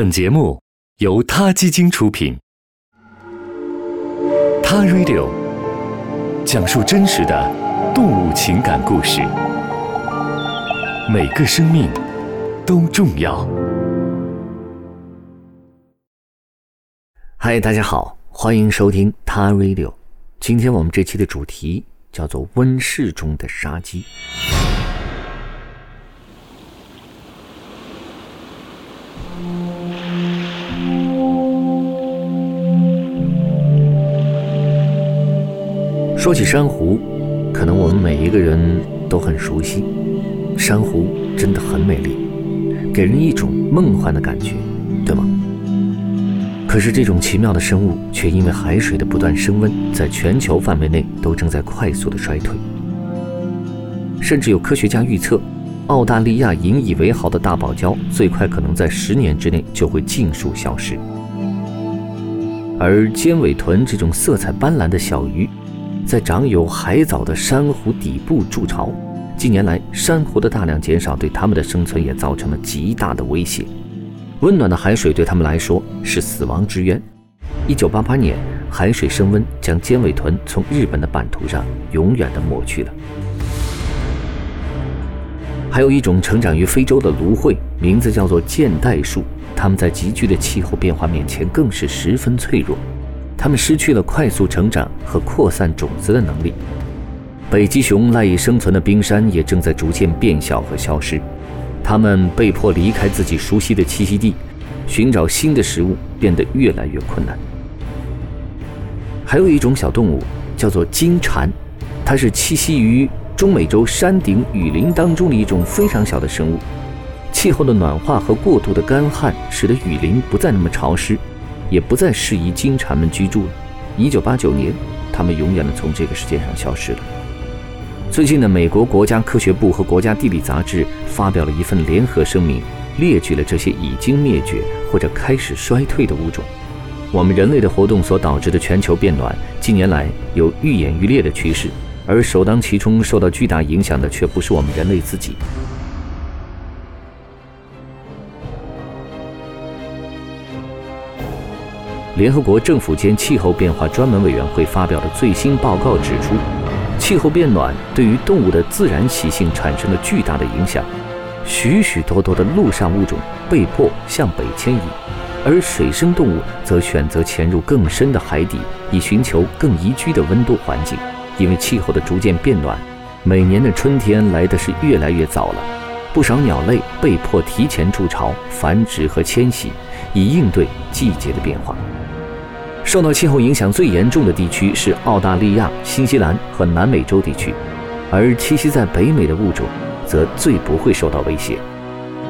本节目由他基金出品，《他 Radio》讲述真实的动物情感故事，每个生命都重要。嗨，大家好，欢迎收听《他 Radio》。今天我们这期的主题叫做“温室中的杀鸡”。说起珊瑚，可能我们每一个人都很熟悉。珊瑚真的很美丽，给人一种梦幻的感觉，对吗？可是这种奇妙的生物却因为海水的不断升温，在全球范围内都正在快速的衰退。甚至有科学家预测，澳大利亚引以为豪的大堡礁最快可能在十年之内就会尽数消失。而尖尾豚这种色彩斑斓的小鱼。在长有海藻的珊瑚底部筑巢，近年来珊瑚的大量减少，对它们的生存也造成了极大的威胁。温暖的海水对它们来说是死亡之渊。一九八八年，海水升温将尖尾豚从日本的版图上永远的抹去了。还有一种成长于非洲的芦荟，名字叫做剑带树，它们在急剧的气候变化面前更是十分脆弱。它们失去了快速成长和扩散种子的能力，北极熊赖以生存的冰山也正在逐渐变小和消失，它们被迫离开自己熟悉的栖息地，寻找新的食物变得越来越困难。还有一种小动物叫做金蝉，它是栖息于中美洲山顶雨林当中的一种非常小的生物。气候的暖化和过度的干旱使得雨林不再那么潮湿。也不再适宜金蝉们居住了。一九八九年，它们永远的从这个世界上消失了。最近呢，美国国家科学部和国家地理杂志发表了一份联合声明，列举了这些已经灭绝或者开始衰退的物种。我们人类的活动所导致的全球变暖，近年来有愈演愈烈的趋势，而首当其冲受到巨大影响的却不是我们人类自己。联合国政府间气候变化专门委员会发表的最新报告指出，气候变暖对于动物的自然习性产生了巨大的影响，许许多多的陆上物种被迫向北迁移，而水生动物则选择潜入更深的海底，以寻求更宜居的温度环境。因为气候的逐渐变暖，每年的春天来的是越来越早了，不少鸟类被迫提前筑巢、繁殖和迁徙，以应对季节的变化。受到气候影响最严重的地区是澳大利亚、新西兰和南美洲地区，而栖息在北美的物种则最不会受到威胁。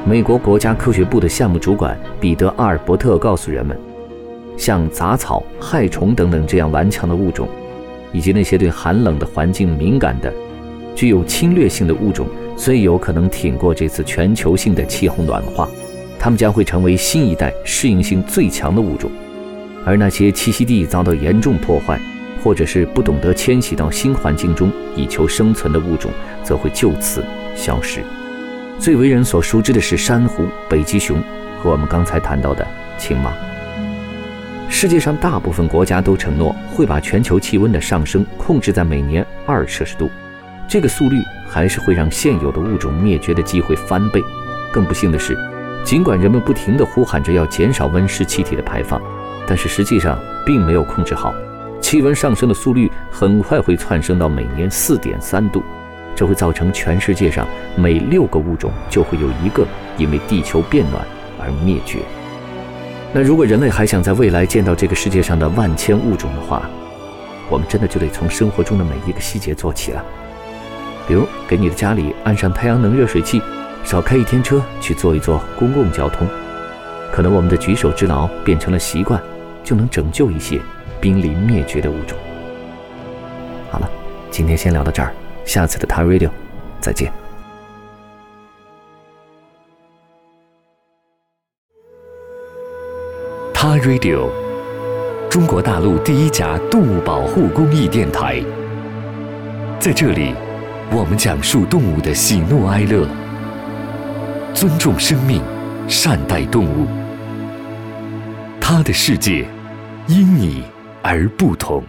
美国国家科学部的项目主管彼得·阿尔伯特告诉人们，像杂草、害虫等等这样顽强的物种，以及那些对寒冷的环境敏感的、具有侵略性的物种，最有可能挺过这次全球性的气候暖化。它们将会成为新一代适应性最强的物种。而那些栖息地遭到严重破坏，或者是不懂得迁徙到新环境中以求生存的物种，则会就此消失。最为人所熟知的是珊瑚、北极熊和我们刚才谈到的青蛙。世界上大部分国家都承诺会把全球气温的上升控制在每年二摄氏度，这个速率还是会让现有的物种灭绝的机会翻倍。更不幸的是，尽管人们不停地呼喊着要减少温室气体的排放。但是实际上并没有控制好，气温上升的速率很快会窜升到每年四点三度，这会造成全世界上每六个物种就会有一个因为地球变暖而灭绝。那如果人类还想在未来见到这个世界上的万千物种的话，我们真的就得从生活中的每一个细节做起了，比如给你的家里安上太阳能热水器，少开一天车去坐一坐公共交通，可能我们的举手之劳变成了习惯。就能拯救一些濒临灭绝的物种。好了，今天先聊到这儿，下次的 t Radio 再见。他 Radio，中国大陆第一家动物保护公益电台。在这里，我们讲述动物的喜怒哀乐，尊重生命，善待动物。他的世界因你而不同。